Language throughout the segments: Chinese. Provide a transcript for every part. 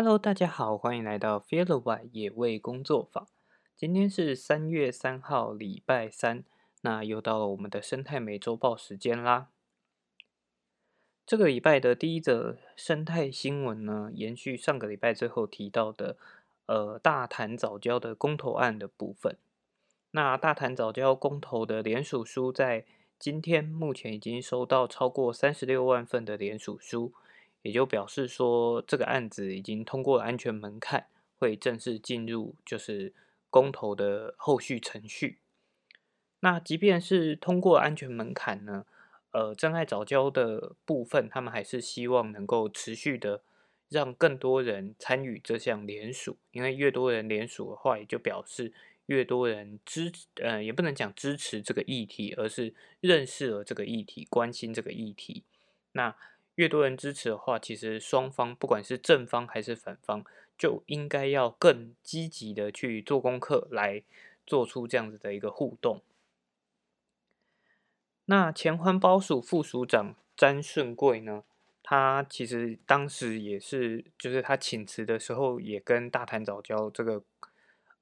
Hello，大家好，欢迎来到 Feel the White 野味工作坊。今天是三月三号，礼拜三，那又到了我们的生态美周报时间啦。这个礼拜的第一则生态新闻呢，延续上个礼拜最后提到的，呃，大潭早教的公投案的部分。那大潭早教公投的联署书在今天目前已经收到超过三十六万份的联署书。也就表示说，这个案子已经通过安全门槛，会正式进入就是公投的后续程序。那即便是通过安全门槛呢，呃，真爱早教的部分，他们还是希望能够持续的让更多人参与这项联署，因为越多人联署的话，也就表示越多人支，呃，也不能讲支持这个议题，而是认识了这个议题，关心这个议题。那越多人支持的话，其实双方不管是正方还是反方，就应该要更积极的去做功课，来做出这样子的一个互动。那前环保署副署长詹顺贵呢，他其实当时也是，就是他请辞的时候，也跟大潭早教这个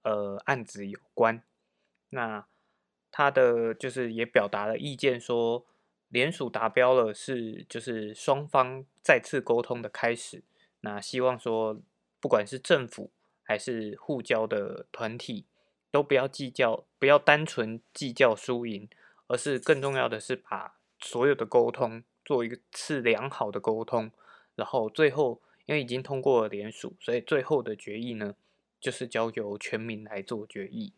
呃案子有关。那他的就是也表达了意见说。联署达标了，是就是双方再次沟通的开始。那希望说，不管是政府还是互交的团体，都不要计较，不要单纯计较输赢，而是更重要的是把所有的沟通做一次良好的沟通。然后最后，因为已经通过了联署，所以最后的决议呢，就是交由全民来做决议。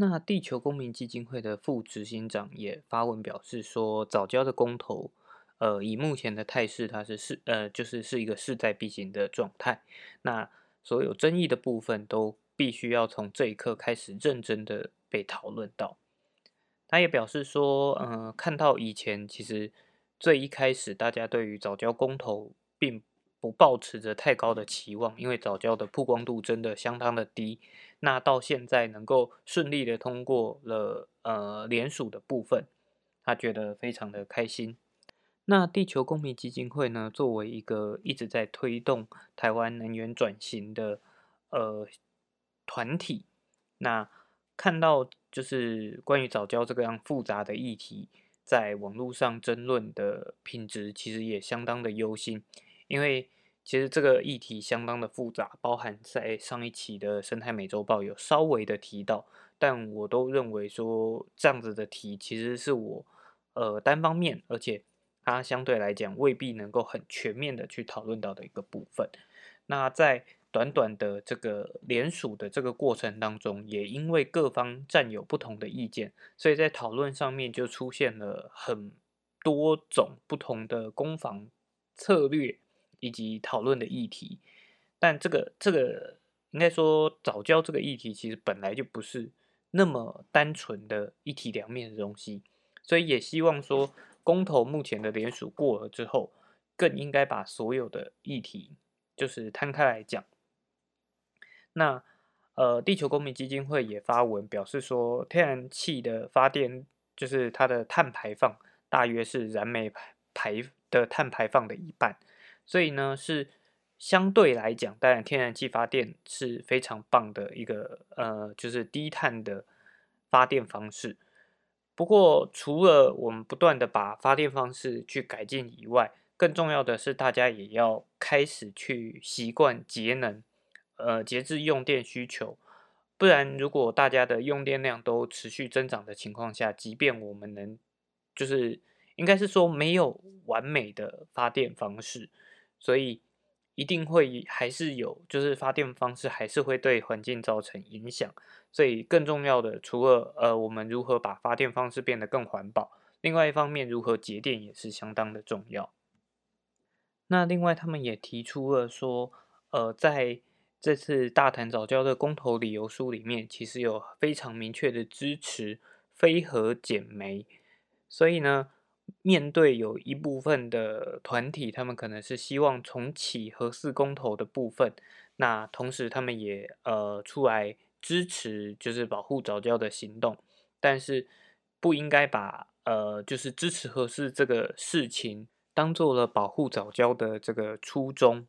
那地球公民基金会的副执行长也发文表示说，早教的公投，呃，以目前的态势，它是势呃，就是是一个势在必行的状态。那所有争议的部分都必须要从这一刻开始认真的被讨论到。他也表示说，嗯，看到以前其实最一开始大家对于早教公投并不抱持着太高的期望，因为早教的曝光度真的相当的低。那到现在能够顺利的通过了呃联署的部分，他觉得非常的开心。那地球公民基金会呢，作为一个一直在推动台湾能源转型的呃团体，那看到就是关于早教这个样复杂的议题，在网络上争论的品质，其实也相当的忧心，因为。其实这个议题相当的复杂，包含在上一期的生态美洲报有稍微的提到，但我都认为说这样子的题其实是我呃单方面，而且它相对来讲未必能够很全面的去讨论到的一个部分。那在短短的这个联署的这个过程当中，也因为各方占有不同的意见，所以在讨论上面就出现了很多种不同的攻防策略。以及讨论的议题，但这个这个应该说早教这个议题其实本来就不是那么单纯的一体两面的东西，所以也希望说公投目前的联署过了之后，更应该把所有的议题就是摊开来讲。那呃，地球公民基金会也发文表示说，天然气的发电就是它的碳排放大约是燃煤排排的碳排放的一半。所以呢，是相对来讲，当然天然气发电是非常棒的一个呃，就是低碳的发电方式。不过，除了我们不断的把发电方式去改进以外，更重要的是大家也要开始去习惯节能，呃，节制用电需求。不然，如果大家的用电量都持续增长的情况下，即便我们能，就是应该是说没有完美的发电方式。所以一定会还是有，就是发电方式还是会对环境造成影响。所以更重要的，除了呃我们如何把发电方式变得更环保，另外一方面如何节电也是相当的重要。那另外他们也提出了说，呃在这次大谈早教的公投理由书里面，其实有非常明确的支持非核减煤，所以呢。面对有一部分的团体，他们可能是希望重启核四公投的部分，那同时他们也呃出来支持就是保护早教的行动，但是不应该把呃就是支持核四这个事情当做了保护早教的这个初衷。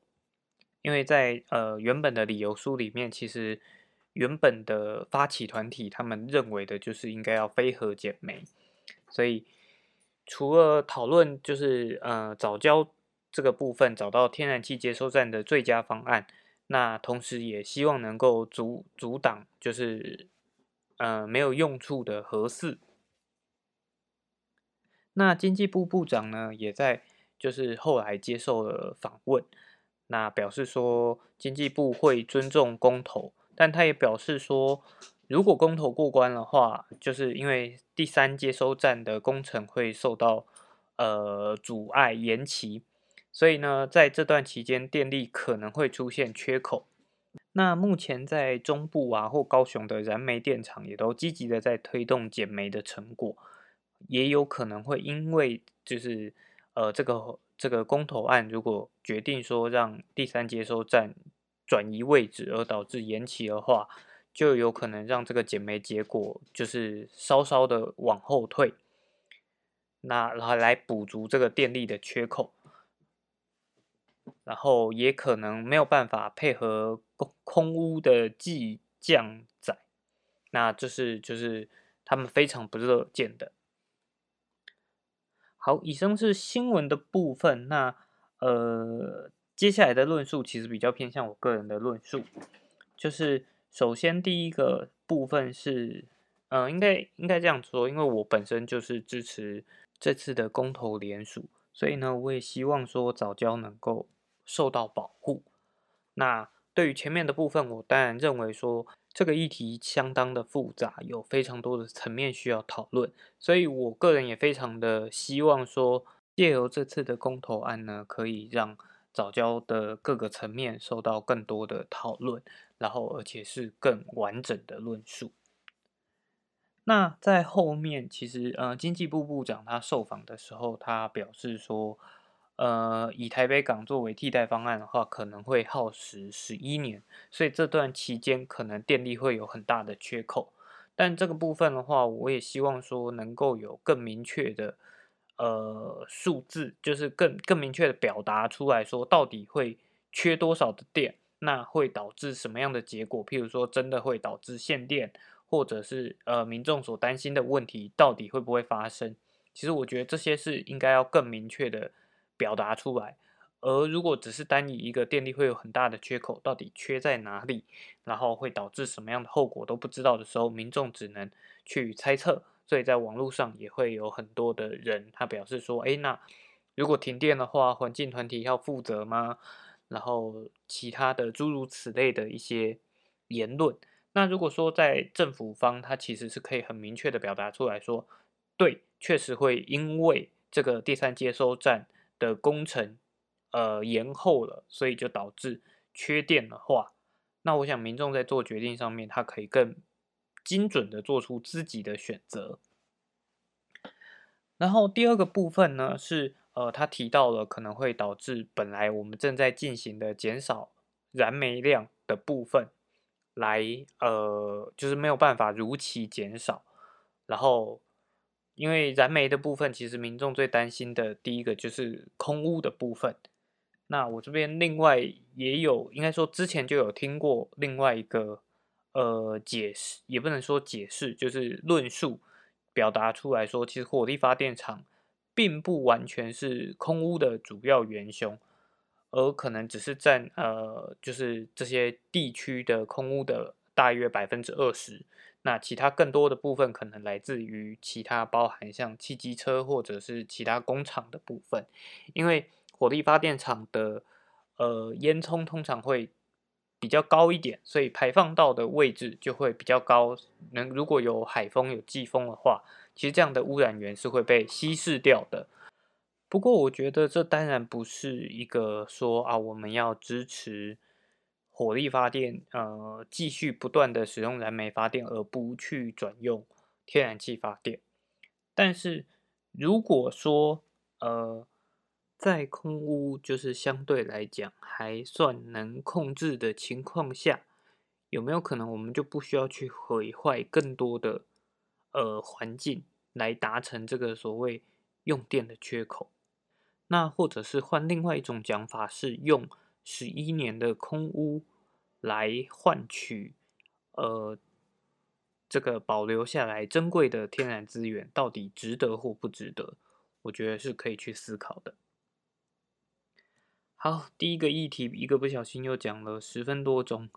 因为在呃原本的理由书里面，其实原本的发起团体他们认为的就是应该要非核减煤，所以除了讨论就是呃早教这个部分找到天然气接收站的最佳方案，那同时也希望能够阻阻挡就是呃没有用处的核四。那经济部部长呢，也在就是后来接受了访问，那表示说经济部会尊重公投，但他也表示说，如果公投过关的话，就是因为第三接收站的工程会受到呃阻碍延期，所以呢，在这段期间电力可能会出现缺口。那目前在中部啊或高雄的燃煤电厂也都积极的在推动减煤的成果。也有可能会因为就是呃这个这个公投案如果决定说让第三接收站转移位置而导致延期的话，就有可能让这个减煤结果就是稍稍的往后退，那然后来补足这个电力的缺口，然后也可能没有办法配合空空屋的计降载，那这是就是他们非常不乐见的。好，以上是新闻的部分。那呃，接下来的论述其实比较偏向我个人的论述，就是首先第一个部分是，嗯，应该应该这样说，因为我本身就是支持这次的公投联署，所以呢，我也希望说早教能够受到保护。那对于前面的部分，我当然认为说。这个议题相当的复杂，有非常多的层面需要讨论，所以我个人也非常的希望说，借由这次的公投案呢，可以让早教的各个层面受到更多的讨论，然后而且是更完整的论述。那在后面，其实呃，经济部部长他受访的时候，他表示说。呃，以台北港作为替代方案的话，可能会耗时十一年，所以这段期间可能电力会有很大的缺口。但这个部分的话，我也希望说能够有更明确的呃数字，就是更更明确的表达出来说，到底会缺多少的电，那会导致什么样的结果？譬如说，真的会导致限电，或者是呃民众所担心的问题，到底会不会发生？其实我觉得这些是应该要更明确的。表达出来，而如果只是单以一个电力会有很大的缺口，到底缺在哪里，然后会导致什么样的后果都不知道的时候，民众只能去猜测。所以在网络上也会有很多的人，他表示说：“哎，那如果停电的话，环境团体要负责吗？”然后其他的诸如此类的一些言论。那如果说在政府方，他其实是可以很明确的表达出来说：“对，确实会因为这个第三接收站。”的工程，呃，延后了，所以就导致缺电的话，那我想民众在做决定上面，他可以更精准的做出自己的选择。然后第二个部分呢，是呃，他提到了可能会导致本来我们正在进行的减少燃煤量的部分，来呃，就是没有办法如期减少，然后。因为燃煤的部分，其实民众最担心的第一个就是空污的部分。那我这边另外也有，应该说之前就有听过另外一个呃解释，也不能说解释，就是论述表达出来说，其实火力发电厂并不完全是空污的主要元凶，而可能只是占呃就是这些地区的空污的大约百分之二十。那其他更多的部分可能来自于其他包含像汽机车或者是其他工厂的部分，因为火力发电厂的呃烟囱通常会比较高一点，所以排放到的位置就会比较高。能如果有海风有季风的话，其实这样的污染源是会被稀释掉的。不过我觉得这当然不是一个说啊我们要支持。火力发电，呃，继续不断的使用燃煤发电，而不去转用天然气发电。但是，如果说，呃，在空污就是相对来讲还算能控制的情况下，有没有可能我们就不需要去毁坏更多的呃环境，来达成这个所谓用电的缺口？那或者是换另外一种讲法，是用。十一年的空屋来换取呃这个保留下来珍贵的天然资源，到底值得或不值得？我觉得是可以去思考的。好，第一个议题一个不小心又讲了十分多钟，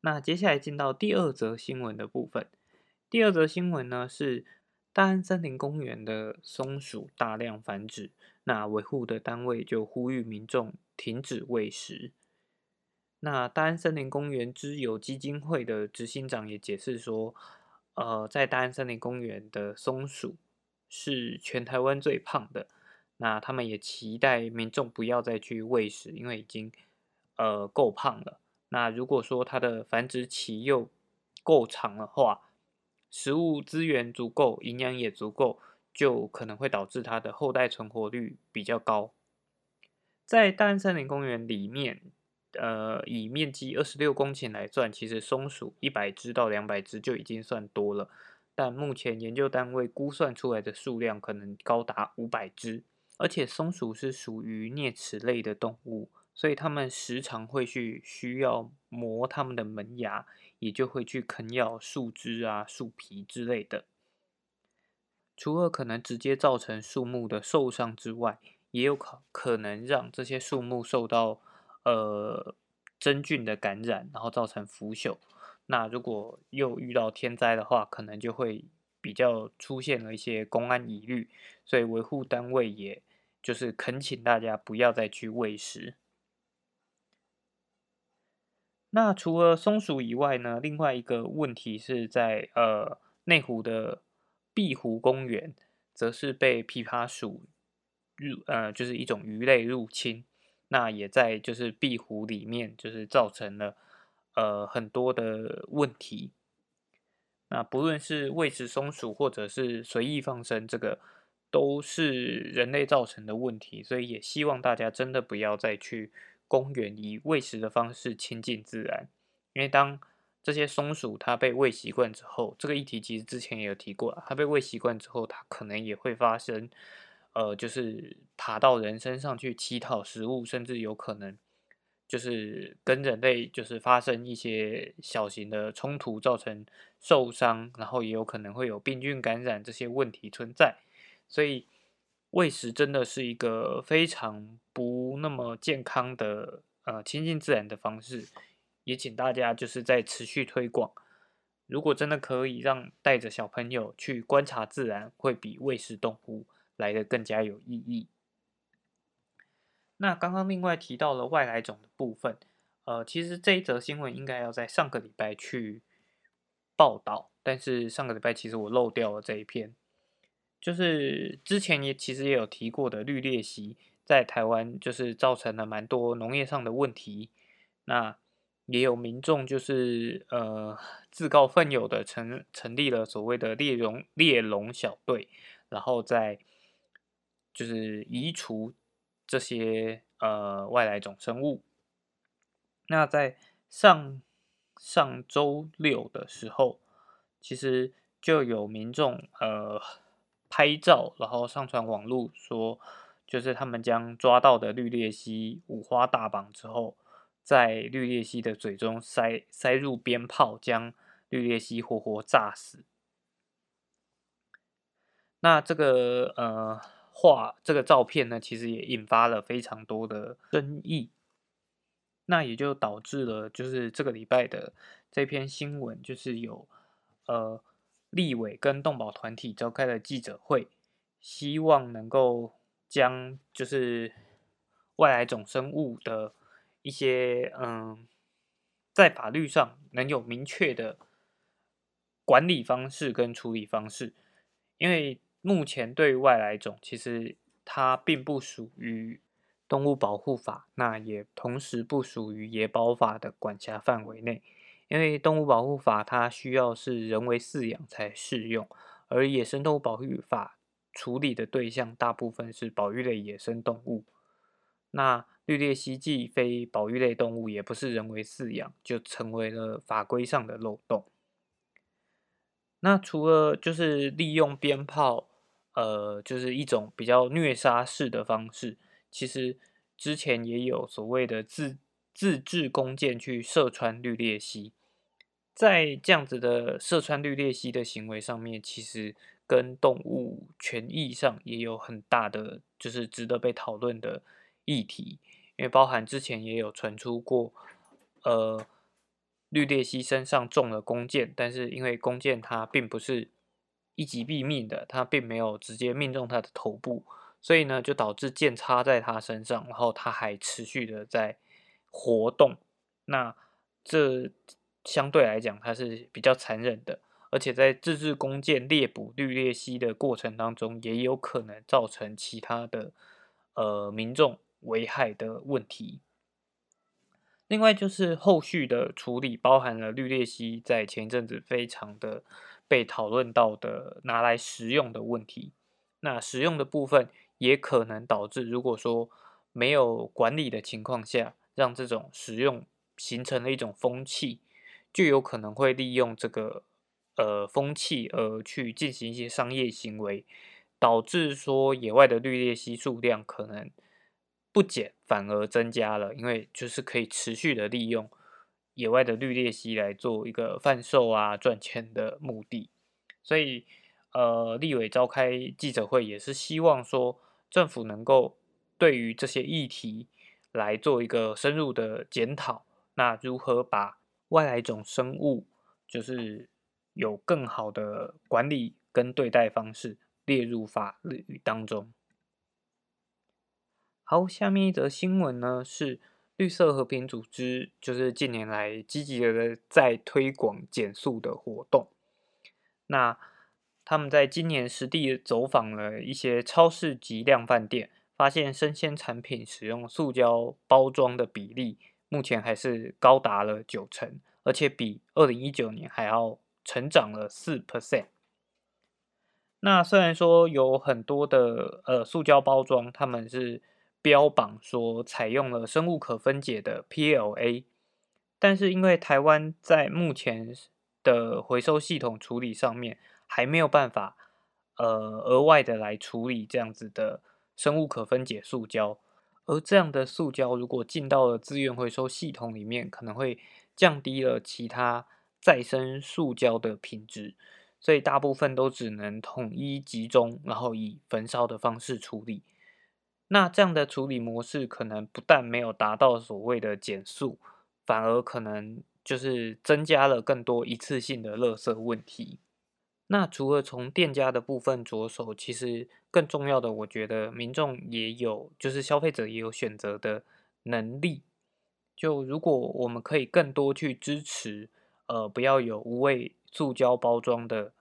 那接下来进到第二则新闻的部分。第二则新闻呢是大安森林公园的松鼠大量繁殖，那维护的单位就呼吁民众停止喂食。那大安森林公园之友基金会的执行长也解释说，呃，在大安森林公园的松鼠是全台湾最胖的。那他们也期待民众不要再去喂食，因为已经呃够胖了。那如果说它的繁殖期又够长的话，食物资源足够，营养也足够，就可能会导致它的后代存活率比较高。在大安森林公园里面，呃，以面积二十六公顷来算，其实松鼠一百只到两百只就已经算多了，但目前研究单位估算出来的数量可能高达五百只。而且松鼠是属于啮齿类的动物，所以它们时常会去需要磨它们的门牙，也就会去啃咬树枝啊、树皮之类的。除了可能直接造成树木的受伤之外，也有可可能让这些树木受到呃真菌的感染，然后造成腐朽。那如果又遇到天灾的话，可能就会比较出现了一些公安疑虑，所以维护单位也。就是恳请大家不要再去喂食。那除了松鼠以外呢，另外一个问题是在呃内湖的碧湖公园，则是被琵琶鼠入呃就是一种鱼类入侵，那也在就是碧湖里面就是造成了呃很多的问题。那不论是喂食松鼠或者是随意放生这个。都是人类造成的问题，所以也希望大家真的不要再去公园以喂食的方式亲近自然，因为当这些松鼠它被喂习惯之后，这个议题其实之前也有提过，它被喂习惯之后，它可能也会发生，呃，就是爬到人身上去乞讨食物，甚至有可能就是跟人类就是发生一些小型的冲突，造成受伤，然后也有可能会有病菌感染这些问题存在。所以喂食真的是一个非常不那么健康的呃亲近自然的方式，也请大家就是在持续推广。如果真的可以让带着小朋友去观察自然，会比喂食动物来的更加有意义。那刚刚另外提到了外来种的部分，呃，其实这一则新闻应该要在上个礼拜去报道，但是上个礼拜其实我漏掉了这一篇。就是之前也其实也有提过的绿鬣蜥，在台湾就是造成了蛮多农业上的问题。那也有民众就是呃自告奋勇的成成立了所谓的猎龙猎龙小队，然后再就是移除这些呃外来种生物。那在上上周六的时候，其实就有民众呃。拍照，然后上传网络，说就是他们将抓到的绿鬣蜥五花大绑之后，在绿鬣蜥的嘴中塞塞入鞭炮，将绿鬣蜥活活炸死。那这个呃画这个照片呢，其实也引发了非常多的争议。那也就导致了，就是这个礼拜的这篇新闻，就是有呃。立委跟动保团体召开了记者会，希望能够将就是外来种生物的一些嗯，在法律上能有明确的管理方式跟处理方式，因为目前对外来种其实它并不属于动物保护法，那也同时不属于野保法的管辖范围内。因为动物保护法它需要是人为饲养才适用，而野生动物保护法处理的对象大部分是保育类野生动物。那绿鬣蜥既非保育类动物，也不是人为饲养，就成为了法规上的漏洞。那除了就是利用鞭炮，呃，就是一种比较虐杀式的方式，其实之前也有所谓的自自制弓箭去射穿绿鬣蜥。在这样子的射穿绿鬣蜥的行为上面，其实跟动物权益上也有很大的，就是值得被讨论的议题。因为包含之前也有传出过，呃，绿鬣蜥身上中了弓箭，但是因为弓箭它并不是一击毙命的，它并没有直接命中它的头部，所以呢，就导致箭插在它身上，然后它还持续的在活动。那这相对来讲，它是比较残忍的，而且在自制弓箭猎捕绿鬣蜥的过程当中，也有可能造成其他的呃民众危害的问题。另外就是后续的处理，包含了绿鬣蜥在前一阵子非常的被讨论到的拿来食用的问题。那食用的部分也可能导致，如果说没有管理的情况下，让这种食用形成了一种风气。就有可能会利用这个呃风气而去进行一些商业行为，导致说野外的绿鬣蜥数量可能不减反而增加了，因为就是可以持续的利用野外的绿鬣蜥来做一个贩售啊赚钱的目的，所以呃立委召开记者会也是希望说政府能够对于这些议题来做一个深入的检讨，那如何把外来种生物就是有更好的管理跟对待方式列入法律当中。好，下面一则新闻呢是绿色和平组织，就是近年来积极的在推广减速的活动。那他们在今年实地走访了一些超市及量贩店，发现生鲜产品使用塑胶包装的比例。目前还是高达了九成，而且比二零一九年还要成长了四 percent。那虽然说有很多的呃塑胶包装，他们是标榜说采用了生物可分解的 PLA，但是因为台湾在目前的回收系统处理上面还没有办法呃额外的来处理这样子的生物可分解塑胶。而这样的塑胶如果进到了资源回收系统里面，可能会降低了其他再生塑胶的品质，所以大部分都只能统一集中，然后以焚烧的方式处理。那这样的处理模式可能不但没有达到所谓的减速，反而可能就是增加了更多一次性的垃圾问题。那除了从店家的部分着手，其实更重要的，我觉得民众也有，就是消费者也有选择的能力。就如果我们可以更多去支持，呃，不要有无味塑胶包装的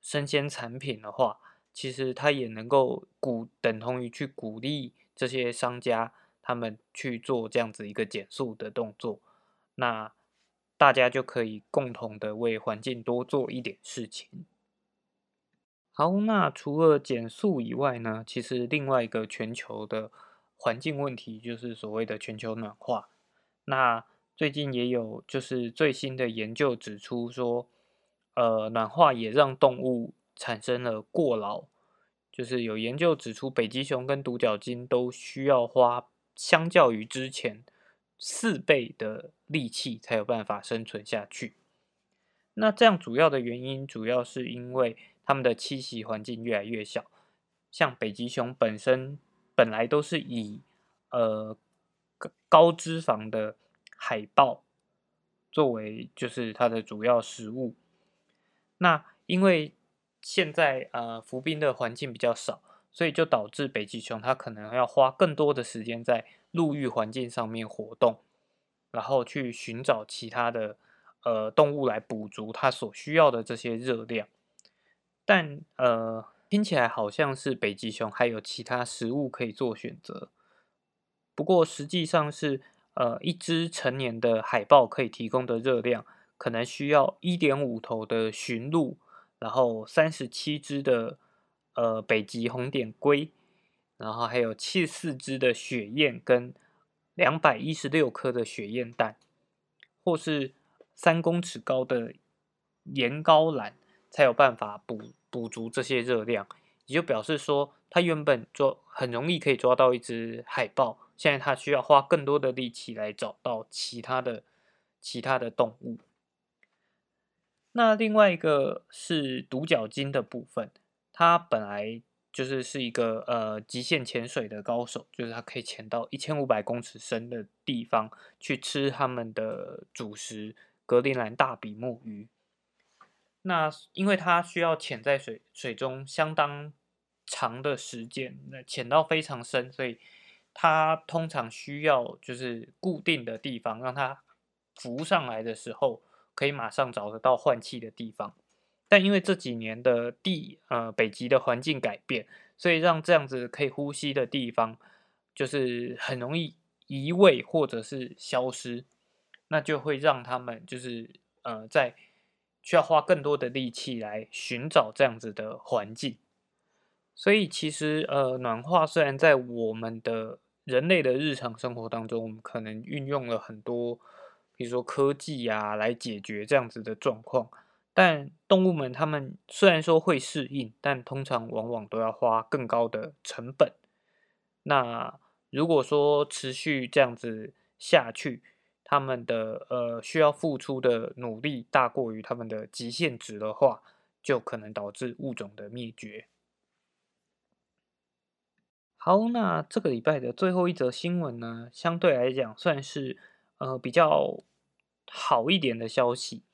生鲜产品的话，其实它也能够鼓等同于去鼓励这些商家他们去做这样子一个减速的动作。那。大家就可以共同的为环境多做一点事情。好，那除了减速以外呢，其实另外一个全球的环境问题就是所谓的全球暖化。那最近也有就是最新的研究指出说，呃，暖化也让动物产生了过劳。就是有研究指出，北极熊跟独角鲸都需要花相较于之前。四倍的力气才有办法生存下去。那这样主要的原因，主要是因为它们的栖息环境越来越小。像北极熊本身本来都是以呃高脂肪的海豹作为就是它的主要食物。那因为现在呃浮冰的环境比较少，所以就导致北极熊它可能要花更多的时间在。陆域环境上面活动，然后去寻找其他的呃动物来补足它所需要的这些热量，但呃听起来好像是北极熊还有其他食物可以做选择，不过实际上是呃一只成年的海豹可以提供的热量，可能需要一点五头的驯鹿，然后三十七只的呃北极红点龟。然后还有七四只的雪燕跟两百一十六颗的雪燕蛋，或是三公尺高的岩膏蓝，才有办法补补足这些热量。也就表示说，它原本抓很容易可以抓到一只海豹，现在他需要花更多的力气来找到其他的其他的动物。那另外一个是独角鲸的部分，它本来就是是一个呃极限潜水的高手，就是他可以潜到一千五百公尺深的地方去吃他们的主食——格陵兰大比目鱼。那因为它需要潜在水水中相当长的时间，那潜到非常深，所以它通常需要就是固定的地方，让它浮上来的时候。可以马上找得到换气的地方，但因为这几年的地呃北极的环境改变，所以让这样子可以呼吸的地方就是很容易移位或者是消失，那就会让他们就是呃在需要花更多的力气来寻找这样子的环境。所以其实呃暖化虽然在我们的人类的日常生活当中，我们可能运用了很多。比如说科技呀，来解决这样子的状况，但动物们它们虽然说会适应，但通常往往都要花更高的成本。那如果说持续这样子下去，他们的呃需要付出的努力大过于他们的极限值的话，就可能导致物种的灭绝。好，那这个礼拜的最后一则新闻呢，相对来讲算是呃比较。好一点的消息，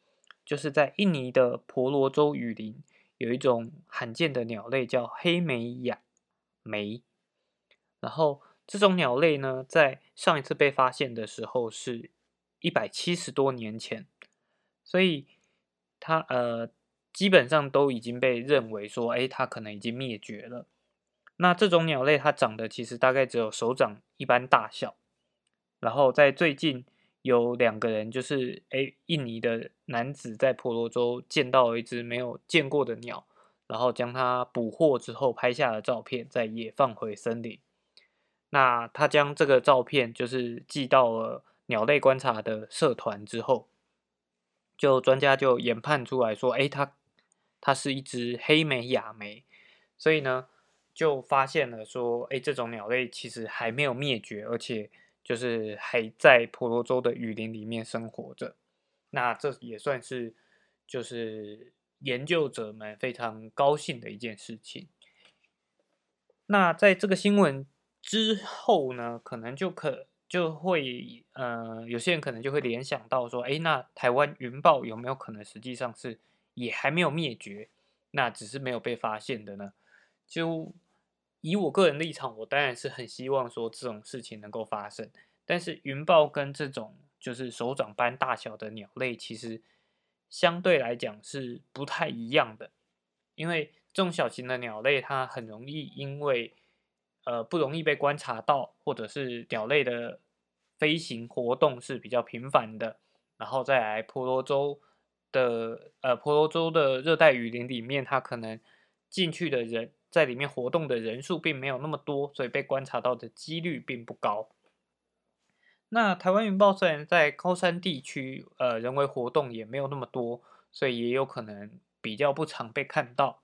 就是在印尼的婆罗洲雨林有一种罕见的鸟类叫黑莓亚莓。然后这种鸟类呢，在上一次被发现的时候是一百七十多年前，所以它呃基本上都已经被认为说，哎，它可能已经灭绝了。那这种鸟类它长得其实大概只有手掌一般大小，然后在最近。有两个人，就是诶，印尼的男子在婆罗洲见到了一只没有见过的鸟，然后将它捕获之后拍下了照片，再野放回森林。那他将这个照片就是寄到了鸟类观察的社团之后，就专家就研判出来说，诶，它它是一只黑莓亚莓，所以呢，就发现了说，诶，这种鸟类其实还没有灭绝，而且。就是还在婆罗洲的雨林里面生活着，那这也算是就是研究者们非常高兴的一件事情。那在这个新闻之后呢，可能就可就会呃，有些人可能就会联想到说，哎，那台湾云豹有没有可能实际上是也还没有灭绝，那只是没有被发现的呢？就以我个人立场，我当然是很希望说这种事情能够发生。但是云豹跟这种就是手掌般大小的鸟类，其实相对来讲是不太一样的。因为这种小型的鸟类，它很容易因为呃不容易被观察到，或者是鸟类的飞行活动是比较频繁的，然后再来婆罗洲的呃婆罗洲的热带雨林里面，它可能进去的人。在里面活动的人数并没有那么多，所以被观察到的几率并不高。那台湾云豹虽然在高山地区，呃，人为活动也没有那么多，所以也有可能比较不常被看到。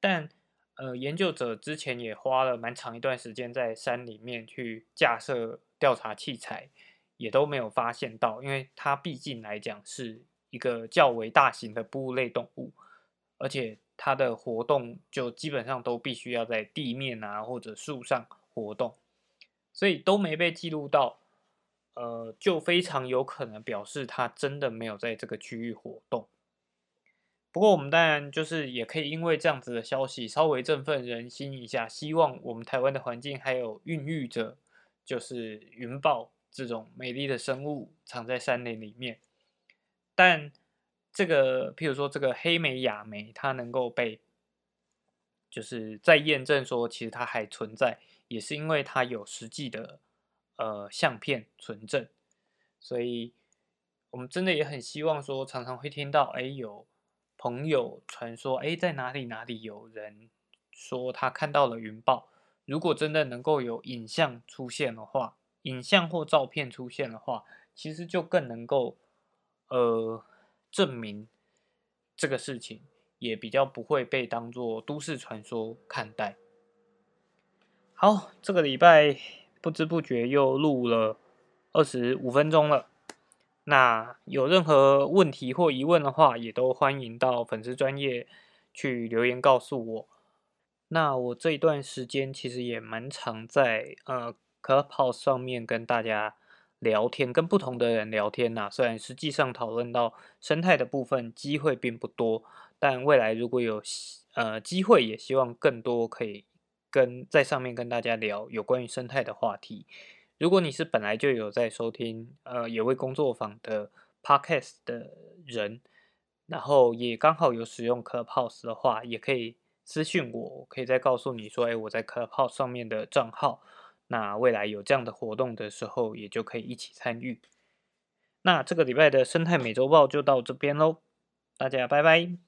但呃，研究者之前也花了蛮长一段时间在山里面去架设调查器材，也都没有发现到，因为它毕竟来讲是一个较为大型的哺乳类动物，而且。它的活动就基本上都必须要在地面啊或者树上活动，所以都没被记录到，呃，就非常有可能表示它真的没有在这个区域活动。不过我们当然就是也可以因为这样子的消息稍微振奋人心一下，希望我们台湾的环境还有孕育着就是云豹这种美丽的生物藏在山林里面，但。这个，譬如说这个黑莓亚莓，它能够被，就是在验证说其实它还存在，也是因为它有实际的呃相片存证，所以我们真的也很希望说，常常会听到哎有朋友传说哎在哪里哪里有人说他看到了云豹，如果真的能够有影像出现的话，影像或照片出现的话，其实就更能够呃。证明这个事情也比较不会被当做都市传说看待。好，这个礼拜不知不觉又录了二十五分钟了。那有任何问题或疑问的话，也都欢迎到粉丝专业去留言告诉我。那我这一段时间其实也蛮常在呃 Clubhouse 上面跟大家聊天，跟不同的人聊天呐。虽然实际上讨论到生态的部分机会并不多，但未来如果有呃机会，也希望更多可以跟在上面跟大家聊有关于生态的话题。如果你是本来就有在收听呃野味工作坊的 podcast 的人，然后也刚好有使用 Clubhouse 的话，也可以私信我，我可以再告诉你说，哎，我在 Clubhouse 上面的账号。那未来有这样的活动的时候，也就可以一起参与。那这个礼拜的生态美洲豹就到这边喽，大家拜拜。